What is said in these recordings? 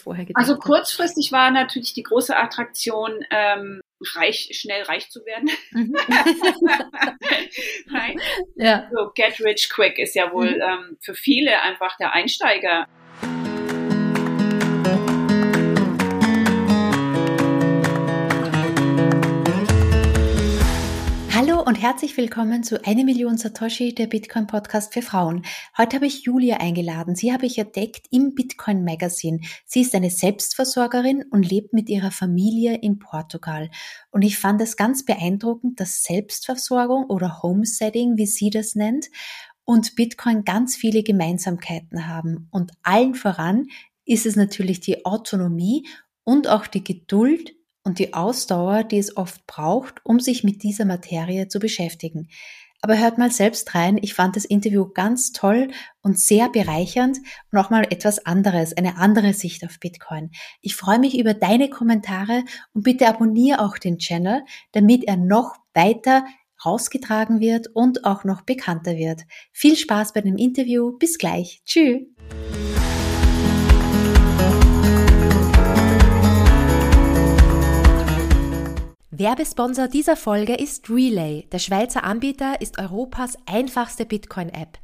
vorher gedacht Also kurzfristig war natürlich die große Attraktion, ähm, reich, schnell reich zu werden. Mhm. ja. So get rich quick ist ja wohl mhm. ähm, für viele einfach der Einsteiger. Und herzlich willkommen zu Eine Million Satoshi, der Bitcoin Podcast für Frauen. Heute habe ich Julia eingeladen. Sie habe ich entdeckt im Bitcoin Magazine. Sie ist eine Selbstversorgerin und lebt mit ihrer Familie in Portugal. Und ich fand es ganz beeindruckend, dass Selbstversorgung oder Homesetting, wie sie das nennt, und Bitcoin ganz viele Gemeinsamkeiten haben. Und allen voran ist es natürlich die Autonomie und auch die Geduld und die Ausdauer, die es oft braucht, um sich mit dieser Materie zu beschäftigen. Aber hört mal selbst rein, ich fand das Interview ganz toll und sehr bereichernd und auch mal etwas anderes, eine andere Sicht auf Bitcoin. Ich freue mich über deine Kommentare und bitte abonniere auch den Channel, damit er noch weiter rausgetragen wird und auch noch bekannter wird. Viel Spaß bei dem Interview, bis gleich, tschüss. Werbesponsor dieser Folge ist Relay. Der Schweizer Anbieter ist Europas einfachste Bitcoin-App.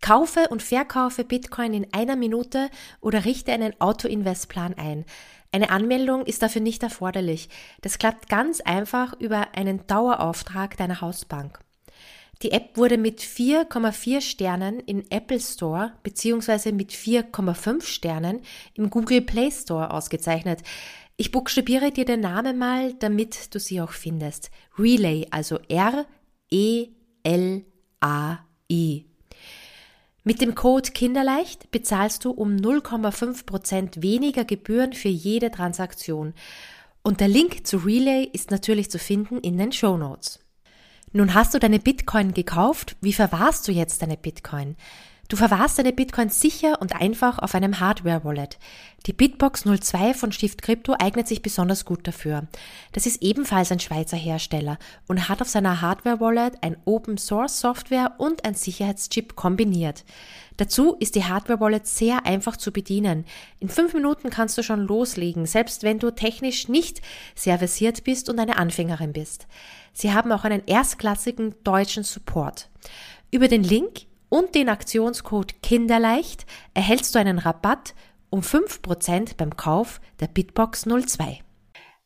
Kaufe und verkaufe Bitcoin in einer Minute oder richte einen Auto-Invest-Plan ein. Eine Anmeldung ist dafür nicht erforderlich. Das klappt ganz einfach über einen Dauerauftrag deiner Hausbank. Die App wurde mit 4,4 Sternen im Apple Store bzw. mit 4,5 Sternen im Google Play Store ausgezeichnet. Ich buchstabiere dir den Namen mal, damit du sie auch findest. Relay, also R-E-L-A-I. Mit dem Code Kinderleicht bezahlst du um 0,5% weniger Gebühren für jede Transaktion. Und der Link zu Relay ist natürlich zu finden in den Show Notes. Nun hast du deine Bitcoin gekauft. Wie verwahrst du jetzt deine Bitcoin? Du verwahrst deine Bitcoins sicher und einfach auf einem Hardware-Wallet. Die Bitbox 02 von Stift Crypto eignet sich besonders gut dafür. Das ist ebenfalls ein Schweizer Hersteller und hat auf seiner Hardware-Wallet ein Open-Source-Software und ein Sicherheitschip kombiniert. Dazu ist die Hardware-Wallet sehr einfach zu bedienen. In fünf Minuten kannst du schon loslegen, selbst wenn du technisch nicht sehr versiert bist und eine Anfängerin bist. Sie haben auch einen erstklassigen deutschen Support. Über den Link und den Aktionscode Kinderleicht erhältst du einen Rabatt um 5% beim Kauf der Bitbox 02.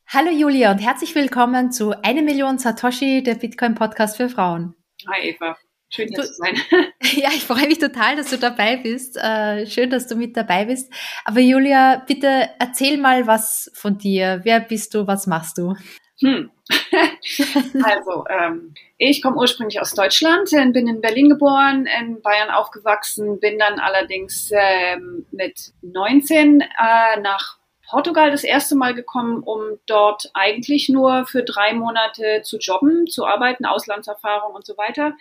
Hallo Julia und herzlich willkommen zu Eine Million Satoshi, der Bitcoin Podcast für Frauen. Hi Eva. Schön, dass du sein. Ja, ich freue mich total, dass du dabei bist. Äh, schön, dass du mit dabei bist. Aber Julia, bitte erzähl mal was von dir. Wer bist du? Was machst du? Hm. also, ähm, ich komme ursprünglich aus Deutschland, äh, bin in Berlin geboren, in Bayern aufgewachsen, bin dann allerdings ähm, mit 19 äh, nach Portugal das erste Mal gekommen, um dort eigentlich nur für drei Monate zu jobben, zu arbeiten, Auslandserfahrung und so weiter.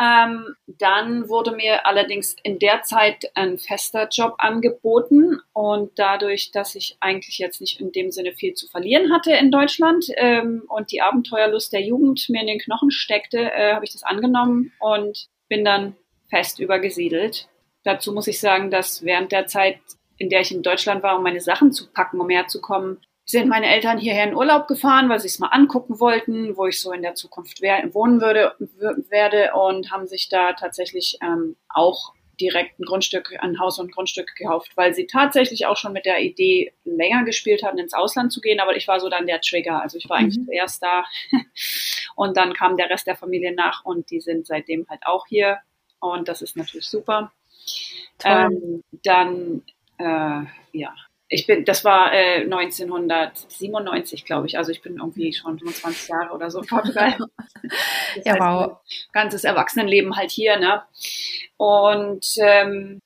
Ähm, dann wurde mir allerdings in der Zeit ein fester Job angeboten und dadurch, dass ich eigentlich jetzt nicht in dem Sinne viel zu verlieren hatte in Deutschland ähm, und die Abenteuerlust der Jugend mir in den Knochen steckte, äh, habe ich das angenommen und bin dann fest übergesiedelt. Dazu muss ich sagen, dass während der Zeit, in der ich in Deutschland war, um meine Sachen zu packen, um herzukommen, sind meine Eltern hierher in Urlaub gefahren, weil sie es mal angucken wollten, wo ich so in der Zukunft wohnen würde, werde und haben sich da tatsächlich ähm, auch direkt ein Grundstück, ein Haus und ein Grundstück gekauft, weil sie tatsächlich auch schon mit der Idee länger gespielt hatten, ins Ausland zu gehen, aber ich war so dann der Trigger. Also ich war eigentlich mhm. zuerst da und dann kam der Rest der Familie nach und die sind seitdem halt auch hier und das ist natürlich super. Ähm, dann äh, ja, ich bin, das war äh, 1997, glaube ich. Also ich bin irgendwie schon 25 Jahre oder so in Portugal. ja, wow. Ganzes Erwachsenenleben halt hier, ne? Und ähm,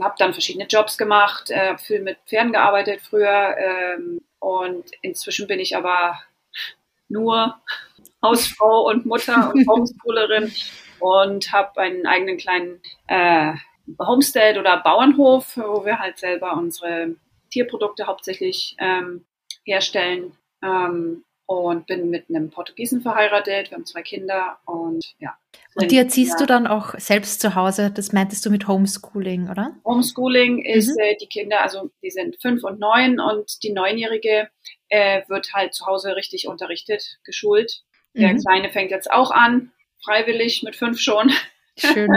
habe dann verschiedene Jobs gemacht, äh, viel mit Pferden gearbeitet früher ähm, und inzwischen bin ich aber nur Hausfrau und Mutter und Homeschoolerin und habe einen eigenen kleinen äh, Homestead oder Bauernhof, wo wir halt selber unsere Tierprodukte hauptsächlich ähm, herstellen. Ähm, und bin mit einem Portugiesen verheiratet. Wir haben zwei Kinder und ja. Und die erziehst ja. du dann auch selbst zu Hause? Das meintest du mit Homeschooling, oder? Homeschooling ist mhm. äh, die Kinder, also die sind fünf und neun und die Neunjährige äh, wird halt zu Hause richtig unterrichtet, geschult. Der mhm. Kleine fängt jetzt auch an, freiwillig mit fünf schon. Schön.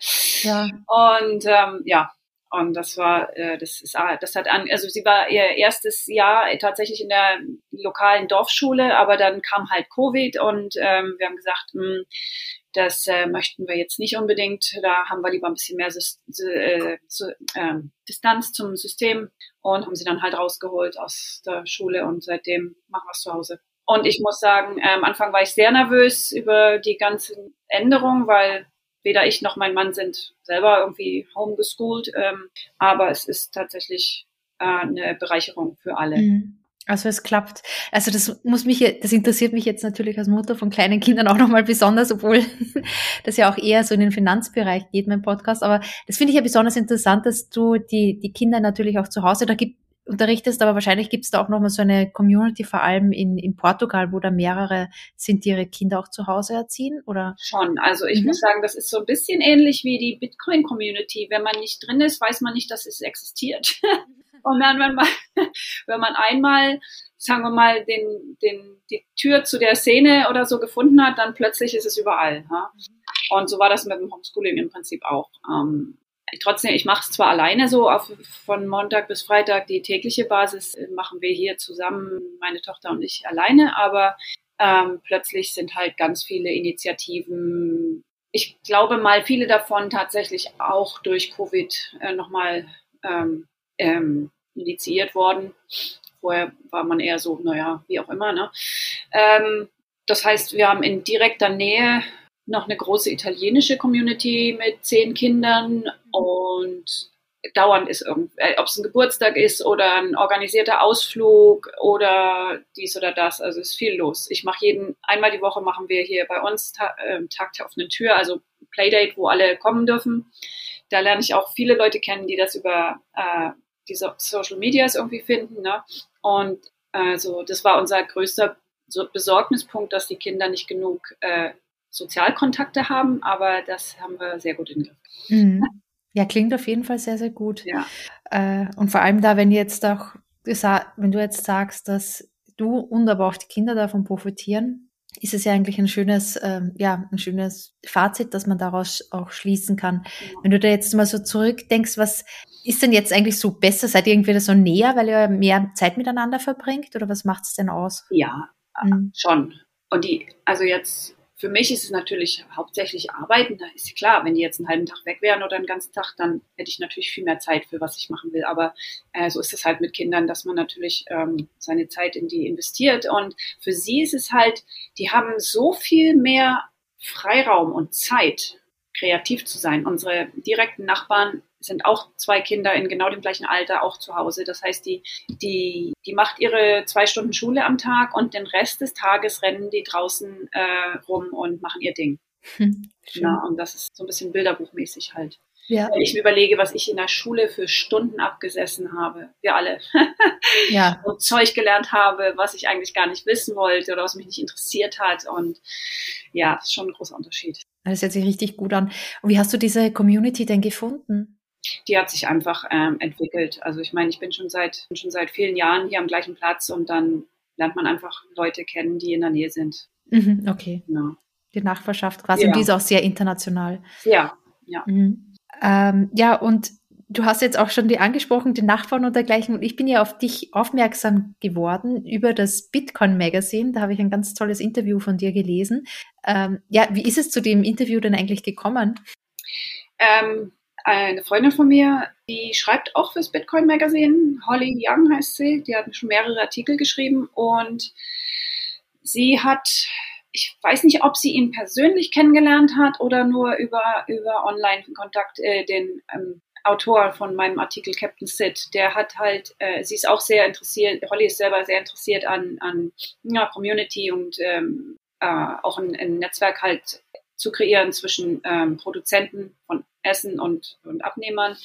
ja. Und ähm, ja, und das war, äh, das ist, ah, das hat an, also sie war ihr erstes Jahr tatsächlich in der lokalen Dorfschule, aber dann kam halt Covid und ähm, wir haben gesagt, mh, hm, das äh, möchten wir jetzt nicht unbedingt. Da haben wir lieber ein bisschen mehr äh, äh, Distanz zum System und haben sie dann halt rausgeholt aus der Schule und seitdem machen wir es zu Hause. Und ich muss sagen, äh, am Anfang war ich sehr nervös über die ganzen Änderungen, weil weder ich noch mein Mann sind selber irgendwie homeschooled, ähm, aber es ist tatsächlich äh, eine Bereicherung für alle. Mhm. Also es klappt. Also das muss mich, das interessiert mich jetzt natürlich als Mutter von kleinen Kindern auch nochmal besonders, obwohl das ja auch eher so in den Finanzbereich geht, mein Podcast. Aber das finde ich ja besonders interessant, dass du die, die Kinder natürlich auch zu Hause, da gibt, unterrichtest, aber wahrscheinlich gibt es da auch nochmal so eine Community, vor allem in, in Portugal, wo da mehrere sind, die ihre Kinder auch zu Hause erziehen, oder? Schon, also ich mhm. muss sagen, das ist so ein bisschen ähnlich wie die Bitcoin-Community. Wenn man nicht drin ist, weiß man nicht, dass es existiert. Und dann, wenn man, wenn man einmal, sagen wir mal, den, den, die Tür zu der Szene oder so gefunden hat, dann plötzlich ist es überall. Ha? Und so war das mit dem Homeschooling im Prinzip auch. Ähm, trotzdem, ich mache es zwar alleine so, auf, von Montag bis Freitag die tägliche Basis äh, machen wir hier zusammen, meine Tochter und ich alleine, aber ähm, plötzlich sind halt ganz viele Initiativen. Ich glaube mal, viele davon tatsächlich auch durch Covid äh, nochmal ähm, ähm, initiiert worden. Vorher war man eher so, naja, wie auch immer. Ne? Ähm, das heißt, wir haben in direkter Nähe noch eine große italienische Community mit zehn Kindern und dauernd ist irgendwie, äh, ob es ein Geburtstag ist oder ein organisierter Ausflug oder dies oder das. Also ist viel los. Ich mache jeden, einmal die Woche machen wir hier bei uns ta äh, Tag der offenen Tür, also Playdate, wo alle kommen dürfen. Da lerne ich auch viele Leute kennen, die das über äh, diese Social Medias irgendwie finden. Ne? Und also das war unser größter Besorgnispunkt, dass die Kinder nicht genug äh, Sozialkontakte haben, aber das haben wir sehr gut in Griff. Mhm. Ja, klingt auf jeden Fall sehr, sehr gut. Ja. Äh, und vor allem da, wenn jetzt auch, wenn du jetzt sagst, dass du und aber auch die Kinder davon profitieren, ist es ja eigentlich ein schönes, ähm, ja, ein schönes Fazit, dass man daraus auch schließen kann. Ja. Wenn du da jetzt mal so zurückdenkst, was ist denn jetzt eigentlich so besser? Seid ihr irgendwie so näher, weil ihr mehr Zeit miteinander verbringt oder was macht es denn aus? Ja, mhm. schon. Und die, also jetzt für mich ist es natürlich hauptsächlich Arbeiten. Da ist klar, wenn die jetzt einen halben Tag weg wären oder einen ganzen Tag, dann hätte ich natürlich viel mehr Zeit für was ich machen will. Aber äh, so ist es halt mit Kindern, dass man natürlich ähm, seine Zeit in die investiert. Und für sie ist es halt, die haben so viel mehr Freiraum und Zeit, kreativ zu sein. Unsere direkten Nachbarn sind auch zwei Kinder in genau dem gleichen Alter auch zu Hause. Das heißt, die, die, die macht ihre zwei Stunden Schule am Tag und den Rest des Tages rennen die draußen äh, rum und machen ihr Ding. Hm, ja, und das ist so ein bisschen bilderbuchmäßig halt. Ja. Wenn ich mir überlege, was ich in der Schule für Stunden abgesessen habe, wir alle, ja. und Zeug gelernt habe, was ich eigentlich gar nicht wissen wollte oder was mich nicht interessiert hat. Und ja, das ist schon ein großer Unterschied. Das hört sich richtig gut an. Und wie hast du diese Community denn gefunden? Die hat sich einfach ähm, entwickelt. Also ich meine, ich bin schon seit schon seit vielen Jahren hier am gleichen Platz und dann lernt man einfach Leute kennen, die in der Nähe sind. Mhm, okay. Ja. Die Nachbarschaft quasi. Ja. Und die ist auch sehr international. Ja, ja. Mhm. Ähm, ja, und du hast jetzt auch schon die angesprochen, die Nachbarn und dergleichen. Und ich bin ja auf dich aufmerksam geworden über das Bitcoin Magazine. Da habe ich ein ganz tolles Interview von dir gelesen. Ähm, ja, wie ist es zu dem Interview denn eigentlich gekommen? Ähm, eine Freundin von mir, die schreibt auch fürs Bitcoin Magazine. Holly Young heißt sie. Die hat schon mehrere Artikel geschrieben und sie hat, ich weiß nicht, ob sie ihn persönlich kennengelernt hat oder nur über, über Online-Kontakt, äh, den ähm, Autor von meinem Artikel Captain Sid, der hat halt, äh, sie ist auch sehr interessiert, Holly ist selber sehr interessiert an, an ja, Community und ähm, äh, auch ein, ein Netzwerk halt zu kreieren zwischen ähm, Produzenten von Essen und, und Abnehmern.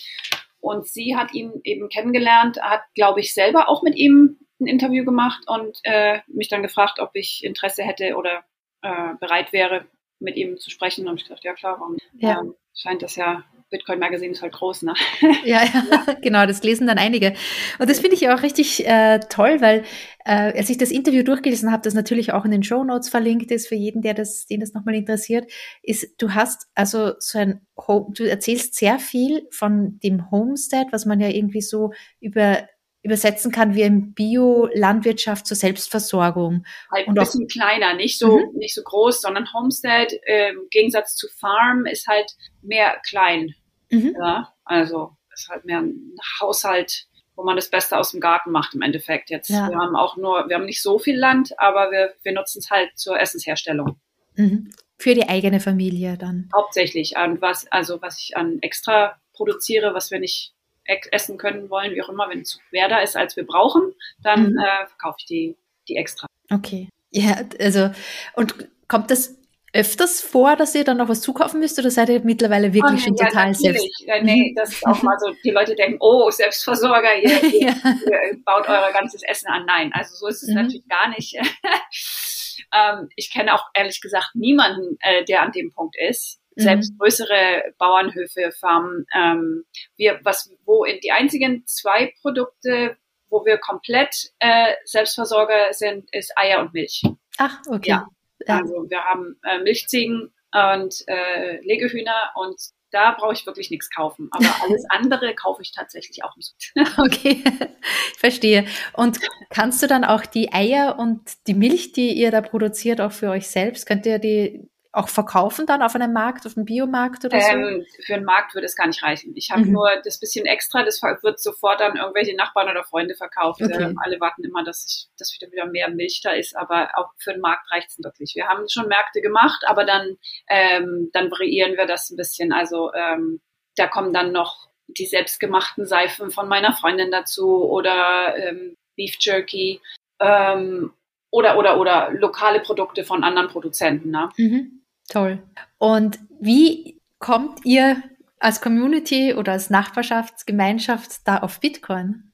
Und sie hat ihn eben kennengelernt, hat, glaube ich, selber auch mit ihm ein Interview gemacht und äh, mich dann gefragt, ob ich Interesse hätte oder äh, bereit wäre, mit ihm zu sprechen. Und ich dachte, ja klar, warum? Ja. Ähm, scheint das ja Bitcoin Magazine ist halt groß, ne? Ja, ja, genau, das lesen dann einige. Und das finde ich auch richtig äh, toll, weil äh, als ich das Interview durchgelesen habe, das natürlich auch in den Show Notes verlinkt ist für jeden, der das, den das nochmal interessiert, ist, du hast also so ein, Home, du erzählst sehr viel von dem Homestead, was man ja irgendwie so über übersetzen kann wie ein Bio-Landwirtschaft zur Selbstversorgung. Halt ein bisschen kleiner, nicht so, mhm. nicht so groß, sondern Homestead äh, im Gegensatz zu Farm ist halt mehr klein. Mhm. Ja, also ist halt mehr ein Haushalt, wo man das Beste aus dem Garten macht im Endeffekt jetzt. Ja. Wir haben auch nur, wir haben nicht so viel Land, aber wir, wir nutzen es halt zur Essensherstellung. Mhm. Für die eigene Familie dann. Hauptsächlich. Und was, also was ich an extra produziere, was wir nicht essen können wollen, wie auch immer, wenn es mehr da ist, als wir brauchen, dann mhm. äh, verkaufe ich die, die extra. Okay. Ja, also, und kommt das öfters vor, dass ihr dann noch was zukaufen müsst oder seid ihr mittlerweile wirklich oh, schon ja, total selbst? Nee, das ist auch mal so, die Leute denken, oh, Selbstversorger, ihr, ihr, ja. ihr baut euer ganzes Essen an. Nein, also so ist es mhm. natürlich gar nicht. ähm, ich kenne auch ehrlich gesagt niemanden, äh, der an dem Punkt ist. Mhm. Selbst größere Bauernhöfe, Farmen, ähm, wir, was, wo in die einzigen zwei Produkte, wo wir komplett äh, Selbstversorger sind, ist Eier und Milch. Ach, okay. Ja. Ja. Also wir haben äh, Milchziegen und äh, Legehühner und da brauche ich wirklich nichts kaufen. Aber alles andere kaufe ich tatsächlich auch nicht. okay, verstehe. Und kannst du dann auch die Eier und die Milch, die ihr da produziert, auch für euch selbst, könnt ihr die auch verkaufen dann auf einem Markt, auf einem Biomarkt oder ähm, so? Für einen Markt würde es gar nicht reichen. Ich habe mhm. nur das bisschen extra, das wird sofort an irgendwelche Nachbarn oder Freunde verkauft. Okay. Ähm, alle warten immer, dass, ich, dass wieder, wieder mehr Milch da ist, aber auch für den Markt reicht es wirklich. Wir haben schon Märkte gemacht, aber dann, ähm, dann variieren wir das ein bisschen. Also ähm, da kommen dann noch die selbstgemachten Seifen von meiner Freundin dazu oder ähm, Beef Jerky. Ähm, oder, oder, oder lokale Produkte von anderen Produzenten. Ne? Mhm. Toll. Und wie kommt ihr als Community oder als Nachbarschaftsgemeinschaft da auf Bitcoin?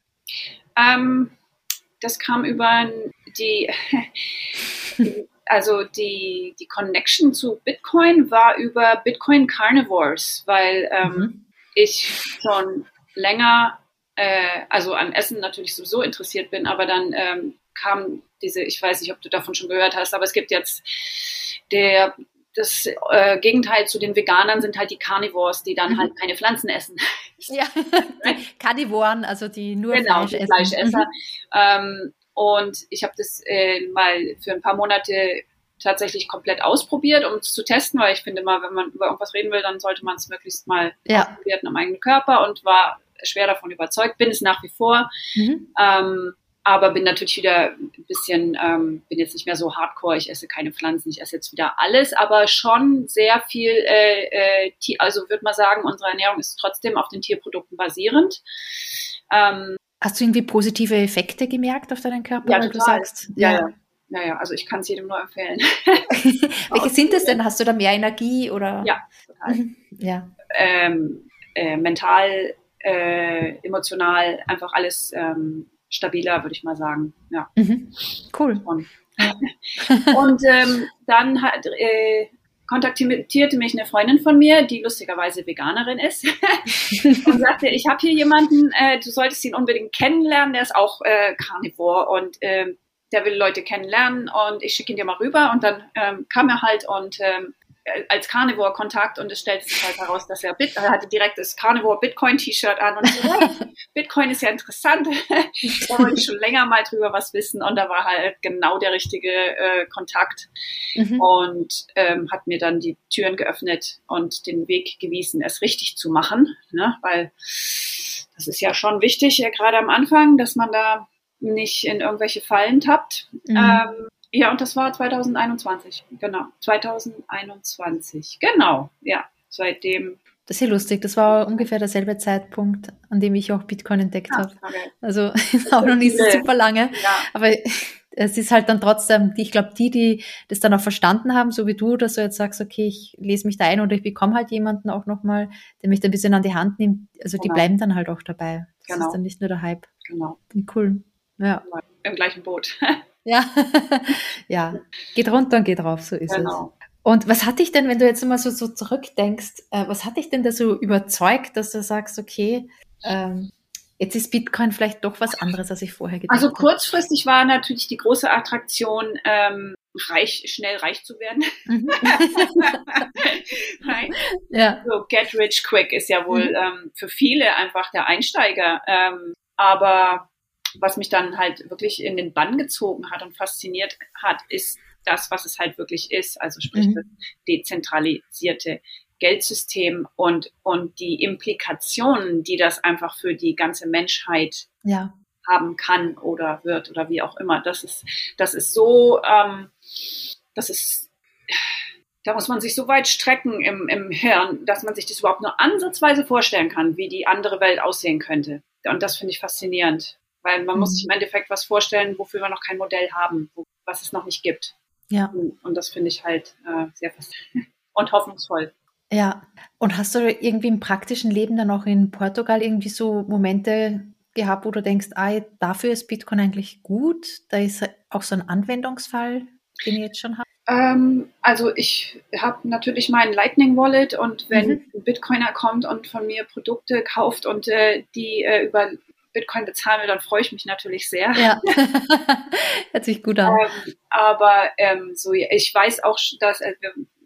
Ähm, das kam über die, also die, die Connection zu Bitcoin war über Bitcoin Carnivores, weil ähm, mhm. ich schon länger, äh, also an Essen natürlich sowieso interessiert bin, aber dann ähm, kam diese, ich weiß nicht, ob du davon schon gehört hast, aber es gibt jetzt der das äh, Gegenteil zu den Veganern sind halt die Carnivores, die dann mhm. halt keine Pflanzen essen. Ja, die Carnivoren, also die nur genau, Fleisch essen. Fleischesser. Mhm. Ähm, und ich habe das äh, mal für ein paar Monate tatsächlich komplett ausprobiert, um es zu testen, weil ich finde mal, wenn man über irgendwas reden will, dann sollte man es möglichst mal ja. ausprobieren am eigenen Körper und war schwer davon überzeugt, bin es nach wie vor. Mhm. Ähm, aber bin natürlich wieder ein bisschen, ähm, bin jetzt nicht mehr so hardcore, ich esse keine Pflanzen, ich esse jetzt wieder alles, aber schon sehr viel, äh, äh, also würde man sagen, unsere Ernährung ist trotzdem auf den Tierprodukten basierend. Ähm, Hast du irgendwie positive Effekte gemerkt auf deinen Körper, ja, total. du sagst? Ja, ja. Naja, also ich kann es jedem nur empfehlen. Welche sind es denn? Hast du da mehr Energie oder? Ja, total. Ja. Ähm, äh, mental, äh, emotional, einfach alles ähm, stabiler, würde ich mal sagen. Ja. Mhm. Cool. Und, und ähm, dann hat, äh, kontaktierte mich eine Freundin von mir, die lustigerweise Veganerin ist, und sagte, ich habe hier jemanden, äh, du solltest ihn unbedingt kennenlernen, der ist auch äh, Carnivore und äh, der will Leute kennenlernen und ich schicke ihn dir mal rüber. Und dann ähm, kam er halt und ähm, als Carnivore Kontakt und es stellt sich halt heraus, dass er, Bit er hatte direkt das Carnivore Bitcoin T-Shirt an und so, hey, Bitcoin ist ja interessant. da wollte ich schon länger mal drüber was wissen und da war halt genau der richtige äh, Kontakt mhm. und ähm, hat mir dann die Türen geöffnet und den Weg gewiesen, es richtig zu machen, ne? weil das ist ja schon wichtig, ja, gerade am Anfang, dass man da nicht in irgendwelche Fallen tappt. Mhm. Ähm, ja, und das war 2021, genau. 2021, genau, ja. Seitdem. Das ist ja lustig, das war ungefähr derselbe Zeitpunkt, an dem ich auch Bitcoin entdeckt ja, habe. Okay. Also auch noch nicht so super lange. Ja. Aber es ist halt dann trotzdem, ich glaube, die, die das dann auch verstanden haben, so wie du, dass du jetzt sagst, okay, ich lese mich da ein oder ich bekomme halt jemanden auch nochmal, der mich da ein bisschen an die Hand nimmt, also die genau. bleiben dann halt auch dabei. Das genau. ist dann nicht nur der Hype. Genau. Cool. Ja. im gleichen Boot. ja, ja, geht runter und geht rauf, so ist genau. es. Und was hat dich denn, wenn du jetzt immer so, so zurückdenkst, äh, was hat dich denn da so überzeugt, dass du sagst, okay, ähm, jetzt ist Bitcoin vielleicht doch was anderes, als ich vorher gedacht habe? Also kurzfristig war natürlich die große Attraktion, ähm, reich, schnell reich zu werden. Mhm. Nein. Ja. So get rich quick ist ja wohl mhm. ähm, für viele einfach der Einsteiger. Ähm, aber was mich dann halt wirklich in den Bann gezogen hat und fasziniert hat, ist das, was es halt wirklich ist, also sprich mhm. das dezentralisierte Geldsystem und, und die Implikationen, die das einfach für die ganze Menschheit ja. haben kann oder wird oder wie auch immer. Das ist, das ist so, ähm, das ist, da muss man sich so weit strecken im, im Hirn, dass man sich das überhaupt nur ansatzweise vorstellen kann, wie die andere Welt aussehen könnte. Und das finde ich faszinierend, weil man mhm. muss sich im Endeffekt was vorstellen, wofür wir noch kein Modell haben, wo, was es noch nicht gibt. Ja. Und das finde ich halt äh, sehr faszinierend und hoffnungsvoll. Ja. Und hast du irgendwie im praktischen Leben dann auch in Portugal irgendwie so Momente gehabt, wo du denkst, ah, dafür ist Bitcoin eigentlich gut? Da ist auch so ein Anwendungsfall, den ihr jetzt schon habt? Ähm, also ich habe natürlich meinen Lightning Wallet und wenn mhm. ein Bitcoiner kommt und von mir Produkte kauft und äh, die äh, über Bitcoin bezahlen will, dann freue ich mich natürlich sehr. Ja, hört sich gut an. Ähm, aber ähm, so, ich weiß auch, dass, äh,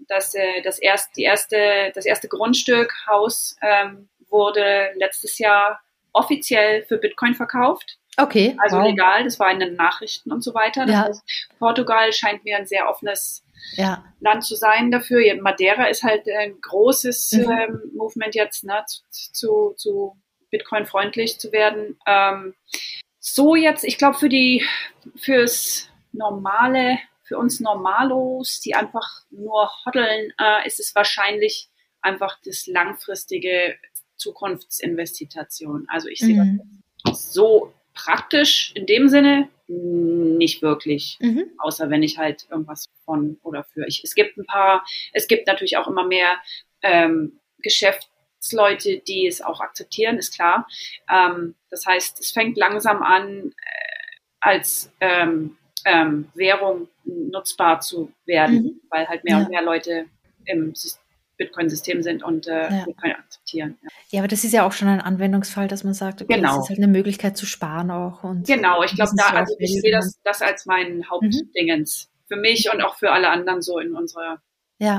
dass äh, das, erst, die erste, das erste Grundstück, Haus, ähm, wurde letztes Jahr offiziell für Bitcoin verkauft. Okay. Also wow. legal, das war in den Nachrichten und so weiter. Das ja. heißt, Portugal scheint mir ein sehr offenes ja. Land zu sein dafür. Madeira ist halt ein großes mhm. ähm, Movement jetzt ne, zu, zu Bitcoin-freundlich zu werden. Ähm, so jetzt, ich glaube, für die, fürs normale, für uns Normalos, die einfach nur hoddeln, äh, ist es wahrscheinlich einfach das langfristige Zukunftsinvestition. Also ich sehe mhm. das so praktisch in dem Sinne nicht wirklich, mhm. außer wenn ich halt irgendwas von oder für ich. Es gibt ein paar, es gibt natürlich auch immer mehr ähm, Geschäft, Leute, die es auch akzeptieren, ist klar. Ähm, das heißt, es fängt langsam an, äh, als ähm, ähm, Währung nutzbar zu werden, mhm. weil halt mehr ja. und mehr Leute im Bitcoin-System sind und äh, ja. Bitcoin akzeptieren. Ja. ja. aber das ist ja auch schon ein Anwendungsfall, dass man sagt, okay, genau. das ist halt eine Möglichkeit zu sparen auch. Und genau, ich glaube, da, also ich sehe das, das als mein Hauptdingens. Mhm. Für mich und auch für alle anderen so in unserer.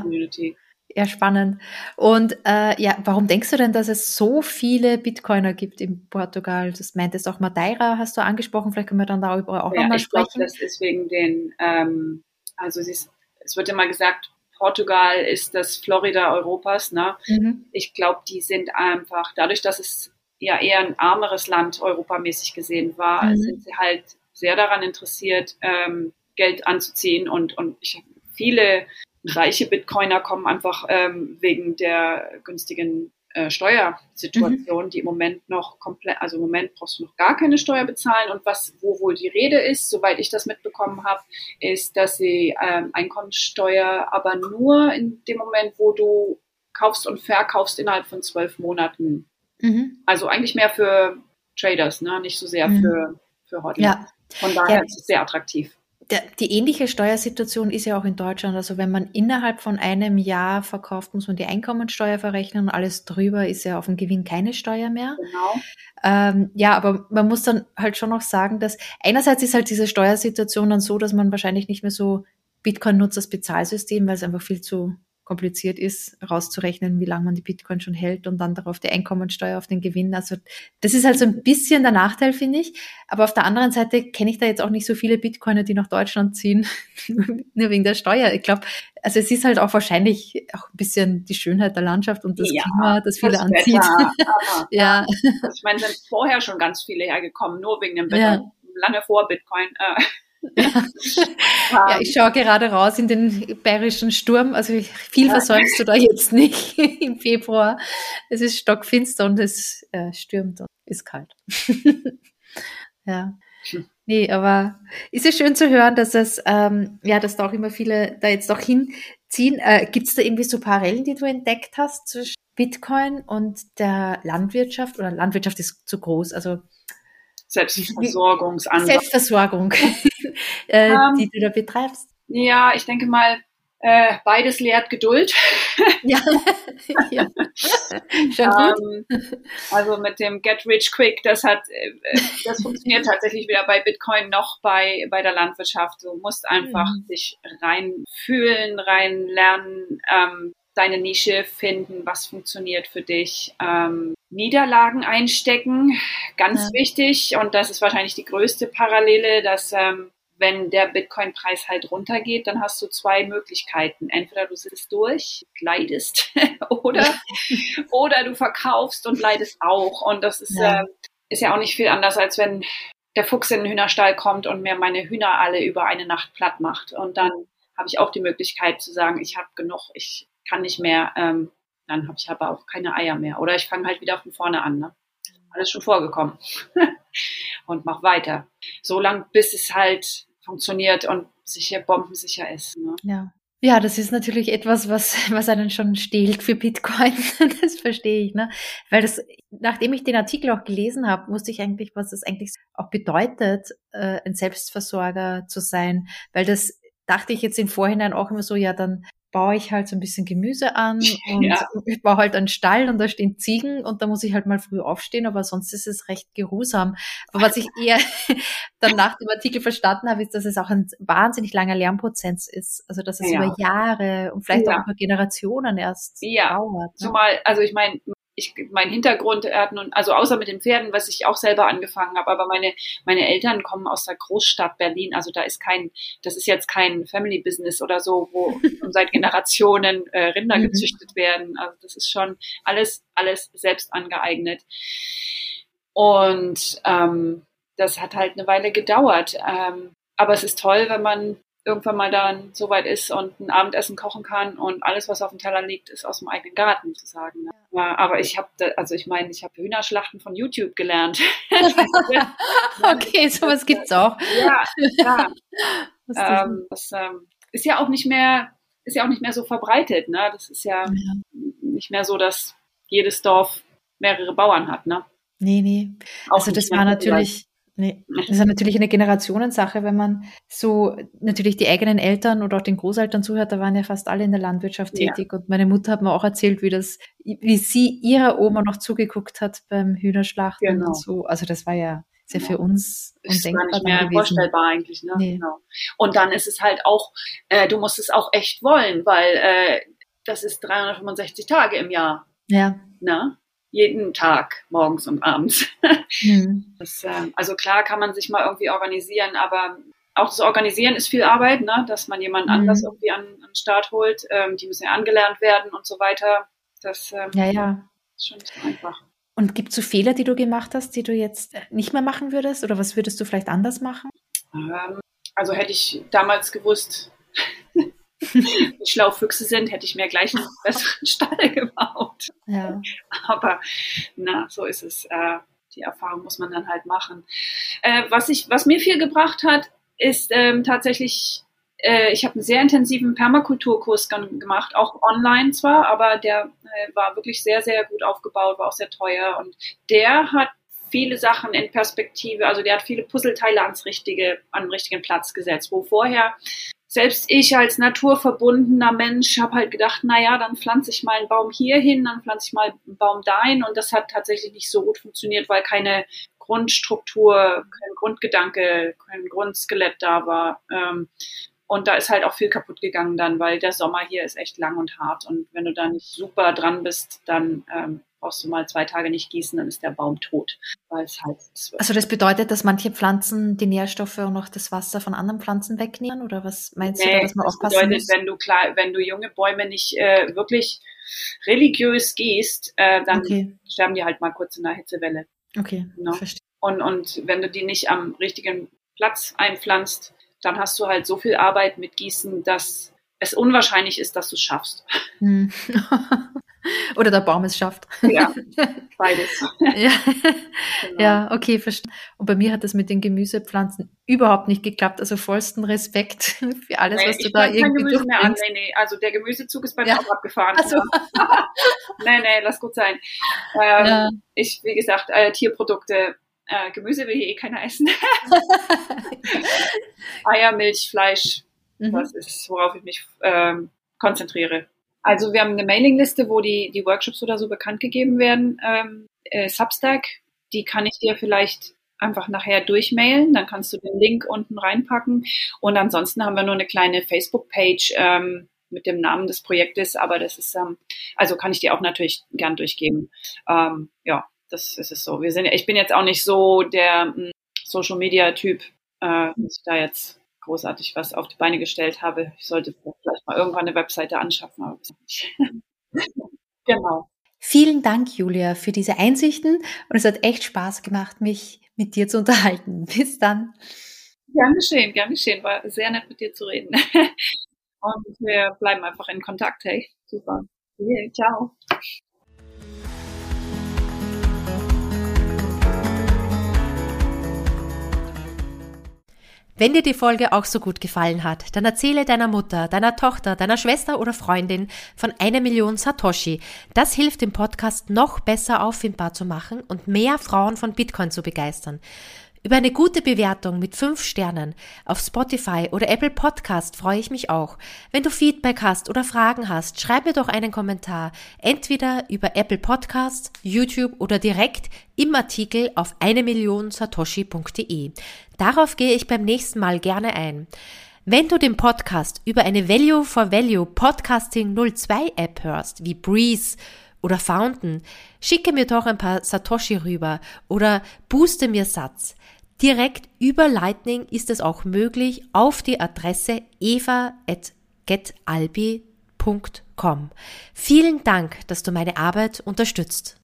Community. Ja, spannend. Und äh, ja, warum denkst du denn, dass es so viele Bitcoiner gibt in Portugal? Das meintest auch Madeira, hast du angesprochen. Vielleicht können wir dann darüber auch ja, nochmal sprechen. Glaub, das ist wegen den, ähm, also es, ist, es wird immer gesagt, Portugal ist das Florida Europas. Ne? Mhm. Ich glaube, die sind einfach, dadurch, dass es ja eher ein armeres Land europamäßig gesehen war, mhm. sind sie halt sehr daran interessiert, ähm, Geld anzuziehen und, und ich habe viele reiche Bitcoiner kommen einfach ähm, wegen der günstigen äh, Steuersituation, mhm. die im Moment noch komplett, also im Moment brauchst du noch gar keine Steuer bezahlen. Und was, wo wohl die Rede ist, soweit ich das mitbekommen habe, ist, dass sie ähm, Einkommenssteuer aber nur in dem Moment, wo du kaufst und verkaufst innerhalb von zwölf Monaten. Mhm. Also eigentlich mehr für Traders, ne? nicht so sehr mhm. für, für Hodler. Ja. Von daher ja. ist es sehr attraktiv der, die ähnliche Steuersituation ist ja auch in Deutschland. Also wenn man innerhalb von einem Jahr verkauft, muss man die Einkommensteuer verrechnen und alles drüber ist ja auf dem Gewinn keine Steuer mehr. Genau. Ähm, ja, aber man muss dann halt schon noch sagen, dass einerseits ist halt diese Steuersituation dann so, dass man wahrscheinlich nicht mehr so Bitcoin nutzt als Bezahlsystem, weil es einfach viel zu kompliziert ist, rauszurechnen, wie lange man die Bitcoin schon hält und dann darauf die Einkommensteuer auf den Gewinn. Also das ist halt so ein bisschen der Nachteil, finde ich. Aber auf der anderen Seite kenne ich da jetzt auch nicht so viele Bitcoiner, die nach Deutschland ziehen, nur wegen der Steuer. Ich glaube, also es ist halt auch wahrscheinlich auch ein bisschen die Schönheit der Landschaft und das ja, Klima, das viele das anzieht. Wetter, ja. Ich meine, sind vorher schon ganz viele hergekommen, nur wegen dem Wetter. Ja. Lange vor Bitcoin. Äh. Ja. ich schaue gerade raus in den bayerischen Sturm. Also viel versäumst du da jetzt nicht im Februar. Es ist stockfinster und es äh, stürmt und ist kalt. ja. Nee, aber ist es schön zu hören, dass es, ähm, ja, dass da auch immer viele da jetzt auch hinziehen. Äh, Gibt es da irgendwie so Parallelen, die du entdeckt hast zwischen Bitcoin und der Landwirtschaft? Oder Landwirtschaft ist zu groß, also Selbstversorgungsansatz. Selbstversorgung, äh, um, die du da betreibst. Ja, ich denke mal, äh, beides lehrt Geduld. ja, ja. schon gut. Ähm, also mit dem Get Rich Quick, das hat, äh, das funktioniert tatsächlich weder bei Bitcoin noch bei, bei der Landwirtschaft. Du musst einfach mhm. dich reinfühlen, rein lernen, ähm, deine Nische finden, was funktioniert für dich. Ähm, Niederlagen einstecken, ganz ja. wichtig. Und das ist wahrscheinlich die größte Parallele, dass ähm, wenn der Bitcoin-Preis halt runtergeht, dann hast du zwei Möglichkeiten. Entweder du sitzt durch, leidest, oder, oder du verkaufst und leidest auch. Und das ist ja. Äh, ist ja auch nicht viel anders, als wenn der Fuchs in den Hühnerstall kommt und mir meine Hühner alle über eine Nacht platt macht. Und dann habe ich auch die Möglichkeit zu sagen, ich habe genug, ich kann nicht mehr, ähm, dann habe ich aber auch keine Eier mehr. Oder ich fange halt wieder von vorne an. Ne? Alles schon vorgekommen. und mach weiter. So lang, bis es halt funktioniert und sicher bombensicher ist. Ne? Ja. Ja, das ist natürlich etwas, was, was einen schon stehlt für Bitcoin. das verstehe ich, ne? Weil das, nachdem ich den Artikel auch gelesen habe, wusste ich eigentlich, was das eigentlich auch bedeutet, äh, ein Selbstversorger zu sein. Weil das dachte ich jetzt im Vorhinein auch immer so, ja, dann baue ich halt so ein bisschen Gemüse an und ja. ich baue halt einen Stall und da stehen Ziegen und da muss ich halt mal früh aufstehen, aber sonst ist es recht geruhsam. Aber was ich eher dann nach dem Artikel verstanden habe, ist, dass es auch ein wahnsinnig langer Lernprozess ist. Also dass es ja. über Jahre und vielleicht ja. auch über Generationen erst ja. dauert. Ne? Zumal, also ich meine, ich, mein Hintergrund, also außer mit den Pferden, was ich auch selber angefangen habe, aber meine, meine Eltern kommen aus der Großstadt Berlin, also da ist kein, das ist jetzt kein Family Business oder so, wo seit Generationen äh, Rinder mhm. gezüchtet werden. Also das ist schon alles, alles selbst angeeignet. Und ähm, das hat halt eine Weile gedauert. Ähm, aber es ist toll, wenn man irgendwann mal dann so weit ist und ein Abendessen kochen kann und alles, was auf dem Teller liegt, ist aus dem eigenen Garten zu sagen. Ne? Ja, aber ich habe, also ich meine, ich habe Hühnerschlachten von YouTube gelernt. okay, sowas gibt's auch. Ja, ja. Ähm, das ähm, ist ja auch nicht mehr, ist ja auch nicht mehr so verbreitet. Ne? Das ist ja, ja. nicht mehr so, dass jedes Dorf mehrere Bauern hat. Ne? Nee, nee. Auch also das war natürlich Nee, das ist natürlich eine Generationensache, wenn man so natürlich die eigenen Eltern oder auch den Großeltern zuhört, da waren ja fast alle in der Landwirtschaft tätig. Ja. Und meine Mutter hat mir auch erzählt, wie das, wie sie ihrer Oma noch zugeguckt hat beim Hühnerschlachten genau. und so. Also das war ja sehr ja. für uns undenkbar. Ist gar nicht mehr gewesen. vorstellbar eigentlich. Ne? Nee. Genau. Und dann ist es halt auch, äh, du musst es auch echt wollen, weil äh, das ist 365 Tage im Jahr. Ja. Ne? Jeden Tag, morgens und abends. Mhm. Das, äh, also klar kann man sich mal irgendwie organisieren, aber auch das Organisieren ist viel Arbeit, ne? dass man jemanden mhm. anders irgendwie an, an den Start holt. Ähm, die müssen ja angelernt werden und so weiter. Das ähm, ja, ja. ist schon nicht so einfach. Und gibt es so Fehler, die du gemacht hast, die du jetzt nicht mehr machen würdest? Oder was würdest du vielleicht anders machen? Ähm, also hätte ich damals gewusst, wie schlau Füchse sind, hätte ich mir gleich einen besseren Stall gebaut. Ja. Aber na, so ist es. Äh, die Erfahrung muss man dann halt machen. Äh, was, ich, was mir viel gebracht hat, ist ähm, tatsächlich, äh, ich habe einen sehr intensiven Permakulturkurs gemacht, auch online zwar, aber der äh, war wirklich sehr, sehr gut aufgebaut, war auch sehr teuer und der hat viele Sachen in Perspektive, also der hat viele Puzzleteile ans richtige, an den richtigen Platz gesetzt, wo vorher selbst ich als naturverbundener Mensch habe halt gedacht, na ja, dann pflanze ich mal einen Baum hier hin, dann pflanze ich mal einen Baum dahin und das hat tatsächlich nicht so gut funktioniert, weil keine Grundstruktur, kein Grundgedanke, kein Grundskelett da war. Ähm, und da ist halt auch viel kaputt gegangen dann, weil der Sommer hier ist echt lang und hart. Und wenn du da nicht super dran bist, dann ähm, brauchst du mal zwei Tage nicht gießen, dann ist der Baum tot, weil es halt. Also das bedeutet, dass manche Pflanzen die Nährstoffe und noch das Wasser von anderen Pflanzen wegnehmen oder was meinst nee, du, dass man das aufpassen bedeutet, muss? wenn du klar, wenn du junge Bäume nicht äh, wirklich religiös gehst, äh, dann okay. sterben die halt mal kurz in der Hitzewelle. Okay, genau. verstehe. Und, und wenn du die nicht am richtigen Platz einpflanzt, dann hast du halt so viel Arbeit mit Gießen, dass es unwahrscheinlich ist, dass du es schaffst. Oder der Baum es schafft. Ja, beides. ja. Genau. ja, okay, verstanden. Und bei mir hat das mit den Gemüsepflanzen überhaupt nicht geklappt. Also vollsten Respekt für alles, nee, was du da irgendwie Gemüse mehr an. Nee, nee, also der Gemüsezug ist bei mir ja. auch abgefahren. Also. nee, nee, lass gut sein. Ähm, ja. Ich, wie gesagt, äh, Tierprodukte Äh, Gemüse will hier eh keiner essen. Eier, Milch, Fleisch, mhm. das ist, worauf ich mich ähm, konzentriere. Also wir haben eine Mailingliste, wo die, die Workshops oder so bekannt gegeben werden. Ähm, äh, Substack, die kann ich dir vielleicht einfach nachher durchmailen, dann kannst du den Link unten reinpacken. Und ansonsten haben wir nur eine kleine Facebook-Page ähm, mit dem Namen des Projektes, aber das ist, ähm, also kann ich dir auch natürlich gern durchgeben. Ähm, ja, das ist es so. Wir sind, ich bin jetzt auch nicht so der mm, Social Media Typ, äh, dass ich da jetzt großartig was auf die Beine gestellt habe. Ich sollte vielleicht mal irgendwann eine Webseite anschaffen, aber nicht. genau. Vielen Dank, Julia, für diese Einsichten und es hat echt Spaß gemacht, mich mit dir zu unterhalten. Bis dann. Gerne geschehen, gerne geschehen. War sehr nett mit dir zu reden. Und wir bleiben einfach in Kontakt. Hey, super. Yeah, ciao. Wenn dir die Folge auch so gut gefallen hat, dann erzähle deiner Mutter, deiner Tochter, deiner Schwester oder Freundin von einer Million Satoshi. Das hilft dem Podcast noch besser auffindbar zu machen und mehr Frauen von Bitcoin zu begeistern. Über eine gute Bewertung mit fünf Sternen auf Spotify oder Apple Podcast freue ich mich auch. Wenn du Feedback hast oder Fragen hast, schreib mir doch einen Kommentar, entweder über Apple Podcasts, YouTube oder direkt im Artikel auf eine Million satoshi.de. Darauf gehe ich beim nächsten Mal gerne ein. Wenn du den Podcast über eine Value for Value Podcasting 02 App hörst, wie Breeze oder Fountain, schicke mir doch ein paar Satoshi rüber oder booste mir Satz. Direkt über Lightning ist es auch möglich auf die Adresse eva.getalbi.com. Vielen Dank, dass du meine Arbeit unterstützt.